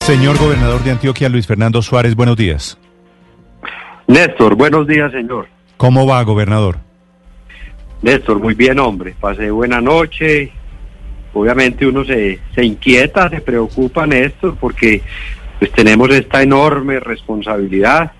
Señor gobernador de Antioquia, Luis Fernando Suárez, buenos días. Néstor, buenos días, señor. ¿Cómo va, gobernador? Néstor, muy bien, hombre. Pasé buena noche. Obviamente uno se, se inquieta, se preocupa, Néstor, porque pues tenemos esta enorme responsabilidad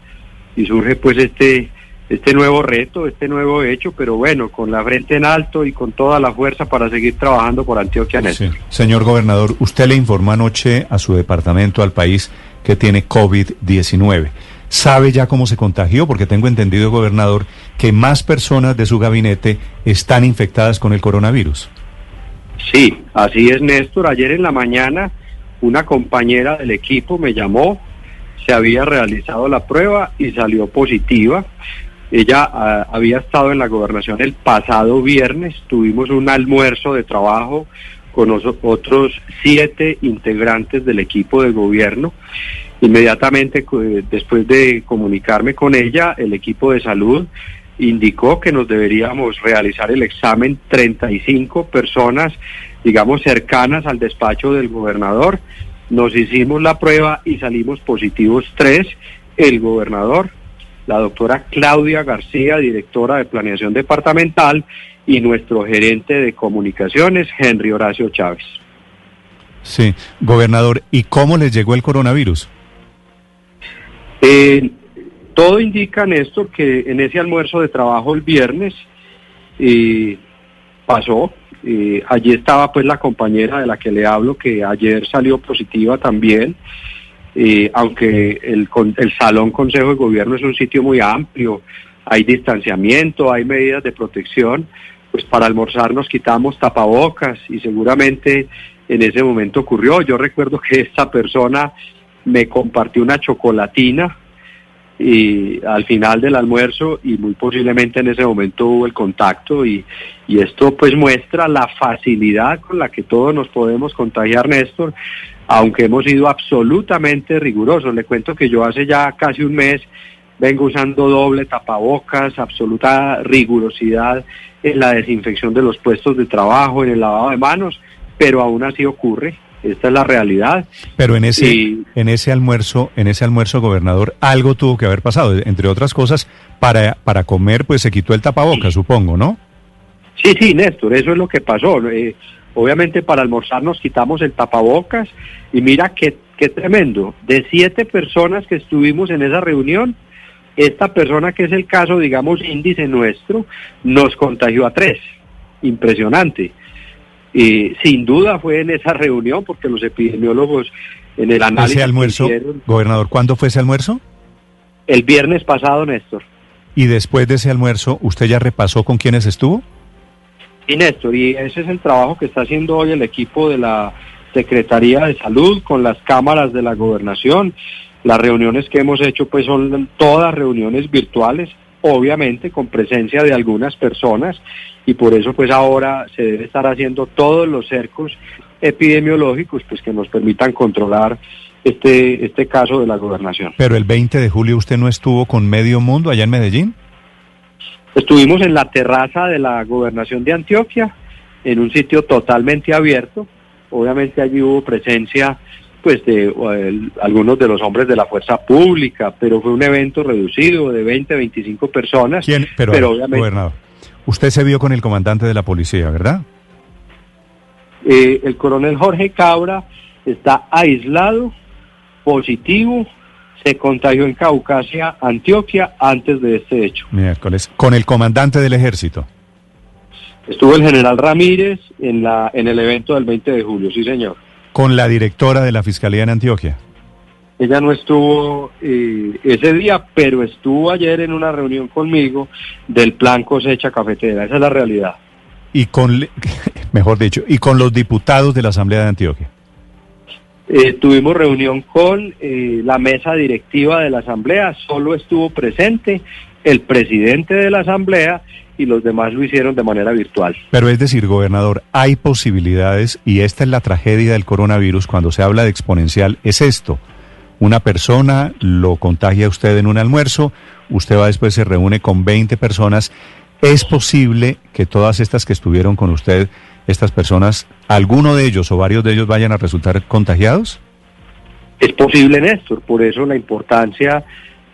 y surge pues este este nuevo reto, este nuevo hecho, pero bueno, con la frente en alto y con toda la fuerza para seguir trabajando por Antioquia Néstor. Señor gobernador, usted le informó anoche a su departamento, al país, que tiene COVID-19. ¿Sabe ya cómo se contagió? Porque tengo entendido, gobernador, que más personas de su gabinete están infectadas con el coronavirus. Sí, así es, Néstor. Ayer en la mañana una compañera del equipo me llamó, se había realizado la prueba y salió positiva. Ella ah, había estado en la gobernación el pasado viernes, tuvimos un almuerzo de trabajo con otros siete integrantes del equipo de gobierno. Inmediatamente después de comunicarme con ella, el equipo de salud indicó que nos deberíamos realizar el examen 35 personas, digamos, cercanas al despacho del gobernador. Nos hicimos la prueba y salimos positivos tres, el gobernador, la doctora Claudia García, directora de Planeación Departamental, y nuestro gerente de comunicaciones, Henry Horacio Chávez. Sí, gobernador, ¿y cómo les llegó el coronavirus? Eh, todo indica, Néstor, que en ese almuerzo de trabajo el viernes eh, pasó. Eh, allí estaba pues la compañera de la que le hablo, que ayer salió positiva también. Eh, aunque el, el Salón Consejo de Gobierno es un sitio muy amplio, hay distanciamiento, hay medidas de protección, pues para almorzar nos quitamos tapabocas y seguramente en ese momento ocurrió. Yo recuerdo que esta persona me compartió una chocolatina y al final del almuerzo y muy posiblemente en ese momento hubo el contacto y, y esto pues muestra la facilidad con la que todos nos podemos contagiar, Néstor, aunque hemos sido absolutamente rigurosos. Le cuento que yo hace ya casi un mes vengo usando doble tapabocas, absoluta rigurosidad en la desinfección de los puestos de trabajo, en el lavado de manos, pero aún así ocurre. Esta es la realidad. Pero en ese, en ese almuerzo, en ese almuerzo, gobernador, algo tuvo que haber pasado. Entre otras cosas, para, para comer, pues se quitó el tapabocas, supongo, ¿no? Sí, sí, Néstor, eso es lo que pasó. Eh, obviamente para almorzar nos quitamos el tapabocas y mira qué, qué tremendo. De siete personas que estuvimos en esa reunión, esta persona que es el caso, digamos, índice nuestro, nos contagió a tres. Impresionante. Y sin duda fue en esa reunión, porque los epidemiólogos en el análisis... ¿Ese almuerzo, gobernador, cuándo fue ese almuerzo? El viernes pasado, Néstor. ¿Y después de ese almuerzo, usted ya repasó con quiénes estuvo? Néstor, y ese es el trabajo que está haciendo hoy el equipo de la Secretaría de Salud con las cámaras de la gobernación. Las reuniones que hemos hecho pues son todas reuniones virtuales, obviamente con presencia de algunas personas y por eso pues ahora se debe estar haciendo todos los cercos epidemiológicos pues que nos permitan controlar este este caso de la gobernación. Pero el 20 de julio usted no estuvo con medio mundo allá en Medellín? Estuvimos en la terraza de la gobernación de Antioquia, en un sitio totalmente abierto. Obviamente allí hubo presencia pues de algunos de los hombres de la fuerza pública, pero fue un evento reducido de 20, 25 personas. ¿Quién? Pero, obviamente, gobernador, usted se vio con el comandante de la policía, ¿verdad? Eh, el coronel Jorge Cabra está aislado, positivo, se contagió en Caucasia, Antioquia, antes de este hecho. Miércoles. ¿Con el comandante del ejército? Estuvo el general Ramírez en, la, en el evento del 20 de julio, sí señor. ¿Con la directora de la Fiscalía en Antioquia? Ella no estuvo eh, ese día, pero estuvo ayer en una reunión conmigo del plan cosecha cafetera. Esa es la realidad. Y con, mejor dicho, y con los diputados de la Asamblea de Antioquia. Eh, tuvimos reunión con eh, la mesa directiva de la Asamblea, solo estuvo presente el presidente de la Asamblea y los demás lo hicieron de manera virtual. Pero es decir, gobernador, hay posibilidades y esta es la tragedia del coronavirus cuando se habla de exponencial, es esto. Una persona lo contagia a usted en un almuerzo, usted va después se reúne con 20 personas. ¿Es posible que todas estas que estuvieron con usted, estas personas, alguno de ellos o varios de ellos vayan a resultar contagiados? Es posible, Néstor, por eso la importancia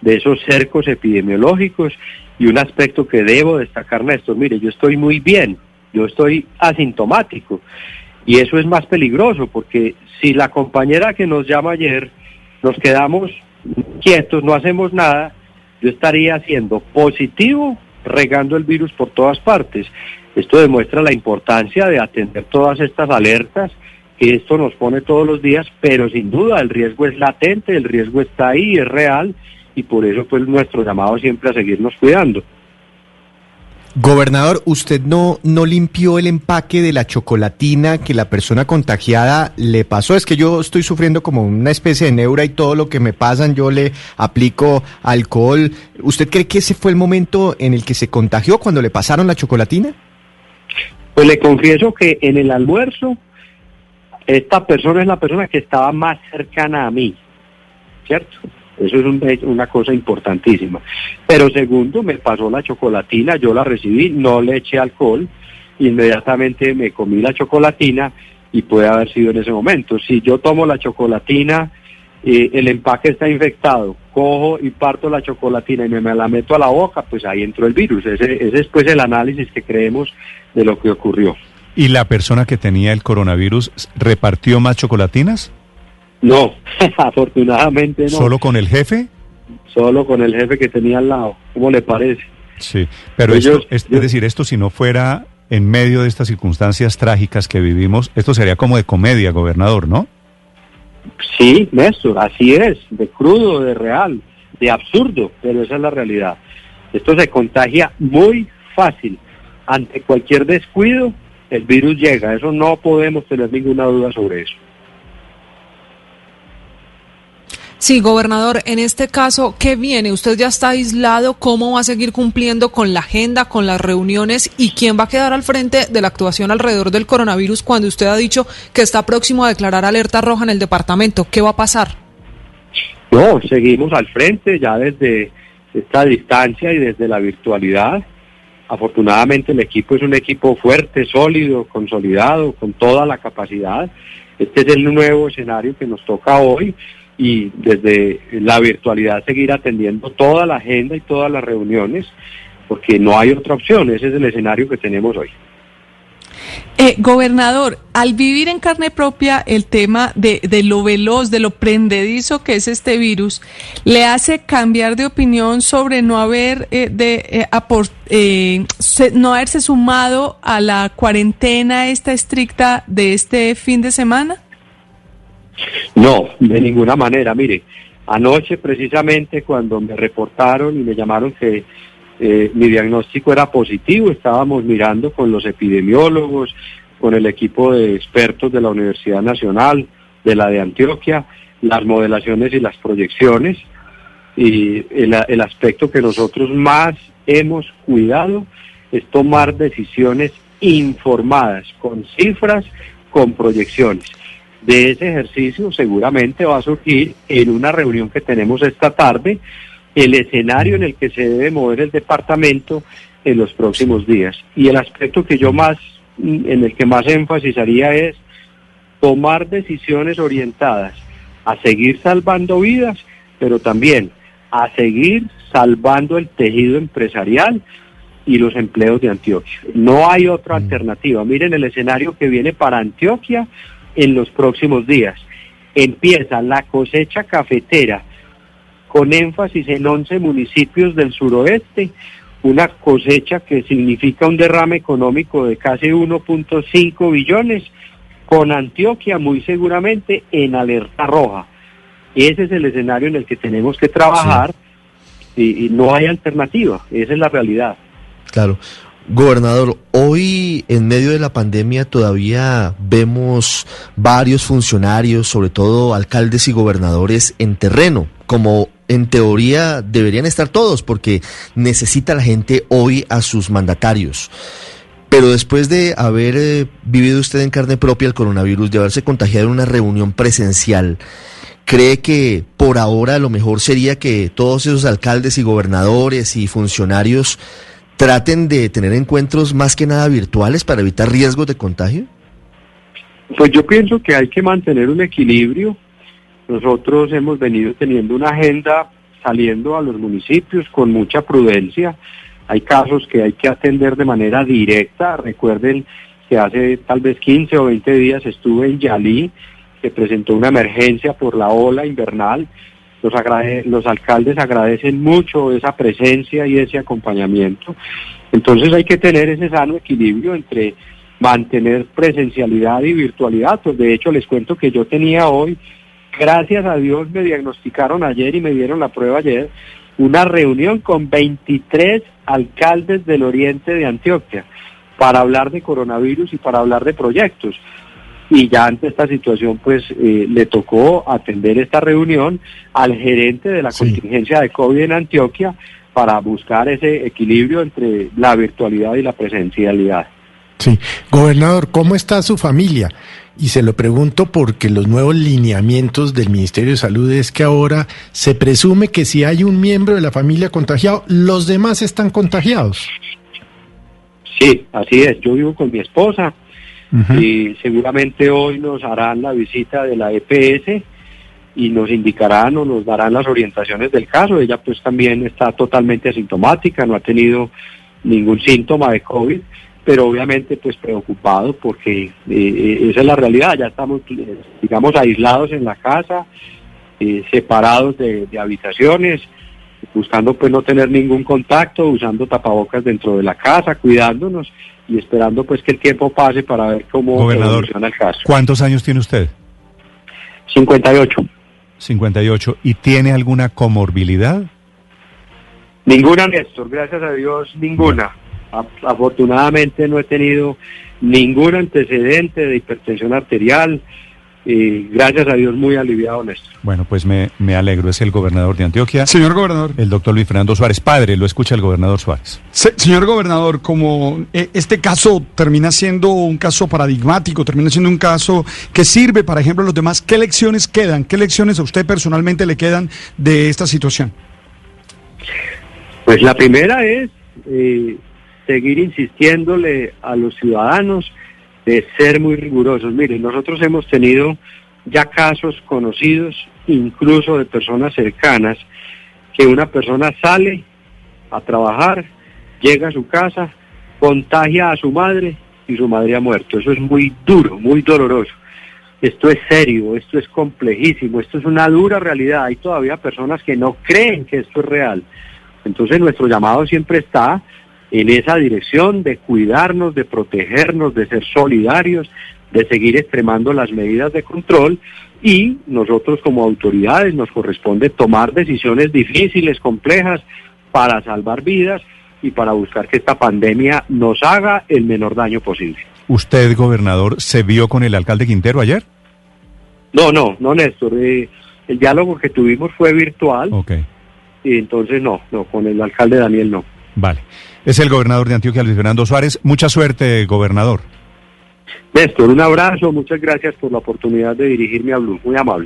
de esos cercos epidemiológicos y un aspecto que debo destacar, Néstor, mire, yo estoy muy bien, yo estoy asintomático y eso es más peligroso porque si la compañera que nos llama ayer nos quedamos quietos, no hacemos nada, yo estaría siendo positivo regando el virus por todas partes. Esto demuestra la importancia de atender todas estas alertas que esto nos pone todos los días, pero sin duda el riesgo es latente, el riesgo está ahí, es real y por eso pues nuestro llamado siempre a seguirnos cuidando. Gobernador, ¿usted no, no limpió el empaque de la chocolatina que la persona contagiada le pasó? Es que yo estoy sufriendo como una especie de neura y todo lo que me pasan yo le aplico alcohol. ¿Usted cree que ese fue el momento en el que se contagió cuando le pasaron la chocolatina? Pues le confieso que en el almuerzo esta persona es la persona que estaba más cercana a mí, ¿cierto? Eso es una cosa importantísima. Pero segundo, me pasó la chocolatina, yo la recibí, no le eché alcohol, inmediatamente me comí la chocolatina y puede haber sido en ese momento. Si yo tomo la chocolatina, eh, el empaque está infectado, cojo y parto la chocolatina y me, la meto a la boca, pues ahí entró el virus. Ese, ese es pues el análisis que creemos de lo que ocurrió. ¿Y la persona que tenía el coronavirus repartió más chocolatinas? No, afortunadamente no. ¿Solo con el jefe? Solo con el jefe que tenía al lado. ¿Cómo le parece? Sí, pero esto, es, decir, esto si no fuera en medio de estas circunstancias trágicas que vivimos, esto sería como de comedia, gobernador, ¿no? Sí, Néstor, así es, de crudo, de real, de absurdo, pero esa es la realidad. Esto se contagia muy fácil. Ante cualquier descuido, el virus llega. Eso no podemos tener ninguna duda sobre eso. Sí, gobernador, en este caso, ¿qué viene? Usted ya está aislado, ¿cómo va a seguir cumpliendo con la agenda, con las reuniones y quién va a quedar al frente de la actuación alrededor del coronavirus cuando usted ha dicho que está próximo a declarar alerta roja en el departamento? ¿Qué va a pasar? No, seguimos al frente ya desde esta distancia y desde la virtualidad. Afortunadamente el equipo es un equipo fuerte, sólido, consolidado, con toda la capacidad. Este es el nuevo escenario que nos toca hoy y desde la virtualidad seguir atendiendo toda la agenda y todas las reuniones, porque no hay otra opción, ese es el escenario que tenemos hoy. Eh, gobernador, al vivir en carne propia el tema de, lo veloz, de lo prendedizo que es este virus, ¿le hace cambiar de opinión sobre no haber eh, de eh, no haberse sumado a la cuarentena esta estricta de este fin de semana? No, de ninguna manera. Mire, anoche precisamente cuando me reportaron y me llamaron que eh, mi diagnóstico era positivo, estábamos mirando con los epidemiólogos, con el equipo de expertos de la Universidad Nacional, de la de Antioquia, las modelaciones y las proyecciones. Y el, el aspecto que nosotros más hemos cuidado es tomar decisiones informadas, con cifras, con proyecciones de ese ejercicio seguramente va a surgir en una reunión que tenemos esta tarde el escenario en el que se debe mover el departamento en los próximos días. Y el aspecto que yo más, en el que más énfasis haría es tomar decisiones orientadas a seguir salvando vidas, pero también a seguir salvando el tejido empresarial y los empleos de Antioquia. No hay otra mm. alternativa. Miren el escenario que viene para Antioquia en los próximos días. Empieza la cosecha cafetera con énfasis en 11 municipios del suroeste, una cosecha que significa un derrame económico de casi 1.5 billones, con Antioquia muy seguramente en alerta roja. Ese es el escenario en el que tenemos que trabajar y, y no hay alternativa, esa es la realidad. Claro. Gobernador, hoy en medio de la pandemia todavía vemos varios funcionarios, sobre todo alcaldes y gobernadores en terreno, como en teoría deberían estar todos, porque necesita la gente hoy a sus mandatarios. Pero después de haber eh, vivido usted en carne propia el coronavirus, de haberse contagiado en una reunión presencial, ¿cree que por ahora lo mejor sería que todos esos alcaldes y gobernadores y funcionarios traten de tener encuentros más que nada virtuales para evitar riesgos de contagio? Pues yo pienso que hay que mantener un equilibrio. Nosotros hemos venido teniendo una agenda saliendo a los municipios con mucha prudencia. Hay casos que hay que atender de manera directa. Recuerden que hace tal vez 15 o 20 días estuve en Yalí, que presentó una emergencia por la ola invernal. Los, los alcaldes agradecen mucho esa presencia y ese acompañamiento. Entonces hay que tener ese sano equilibrio entre mantener presencialidad y virtualidad. Pues de hecho les cuento que yo tenía hoy, gracias a Dios me diagnosticaron ayer y me dieron la prueba ayer, una reunión con 23 alcaldes del oriente de Antioquia para hablar de coronavirus y para hablar de proyectos. Y ya ante esta situación, pues eh, le tocó atender esta reunión al gerente de la contingencia de COVID en Antioquia para buscar ese equilibrio entre la virtualidad y la presencialidad. Sí, gobernador, ¿cómo está su familia? Y se lo pregunto porque los nuevos lineamientos del Ministerio de Salud es que ahora se presume que si hay un miembro de la familia contagiado, los demás están contagiados. Sí, así es. Yo vivo con mi esposa y seguramente hoy nos harán la visita de la EPS y nos indicarán o nos darán las orientaciones del caso. Ella pues también está totalmente asintomática, no ha tenido ningún síntoma de COVID pero obviamente pues preocupado porque eh, esa es la realidad, ya estamos digamos aislados en la casa, eh, separados de, habitaciones, buscando pues no tener ningún contacto, usando tapabocas dentro de la casa, cuidándonos y esperando pues que el tiempo pase para ver cómo evoluciona el caso. ¿Cuántos años tiene usted? 58. 58. ¿Y tiene alguna comorbilidad? Ninguna, Néstor, gracias a Dios, ninguna. Afortunadamente no he tenido ningún antecedente de hipertensión arterial. Y gracias a Dios muy aliviado, Néstor. Bueno, pues me, me, alegro. Es el gobernador de Antioquia. Señor gobernador. El doctor Luis Fernando Suárez, padre, lo escucha el gobernador Suárez. señor gobernador, como eh, este caso termina siendo un caso paradigmático, termina siendo un caso que sirve, para ejemplo, a los demás, ¿qué lecciones quedan? ¿Qué lecciones a usted personalmente le quedan de esta situación? Pues la primera es eh, seguir insistiéndole a los ciudadanos de ser muy rigurosos. Miren, nosotros hemos tenido ya casos conocidos, incluso de personas cercanas, que una persona sale a trabajar, llega a su casa, contagia a su madre y su madre ha muerto. Eso es muy duro, muy doloroso. Esto es serio, esto es complejísimo, esto es una dura realidad. Hay todavía personas que no creen que esto es real. Entonces nuestro llamado siempre está en esa dirección de cuidarnos, de protegernos, de ser solidarios, de seguir extremando las medidas de control y nosotros como autoridades nos corresponde tomar decisiones difíciles, complejas, para salvar vidas y para buscar que esta pandemia nos haga el menor daño posible. ¿Usted, gobernador, se vio con el alcalde Quintero ayer? No, no, no, Néstor. Eh, el diálogo que tuvimos fue virtual. Ok. Y entonces no, no, con el alcalde Daniel no. Vale. Es el gobernador de Antioquia, Luis Fernando Suárez. Mucha suerte, gobernador. Néstor, un abrazo, muchas gracias por la oportunidad de dirigirme a Blue, muy amable.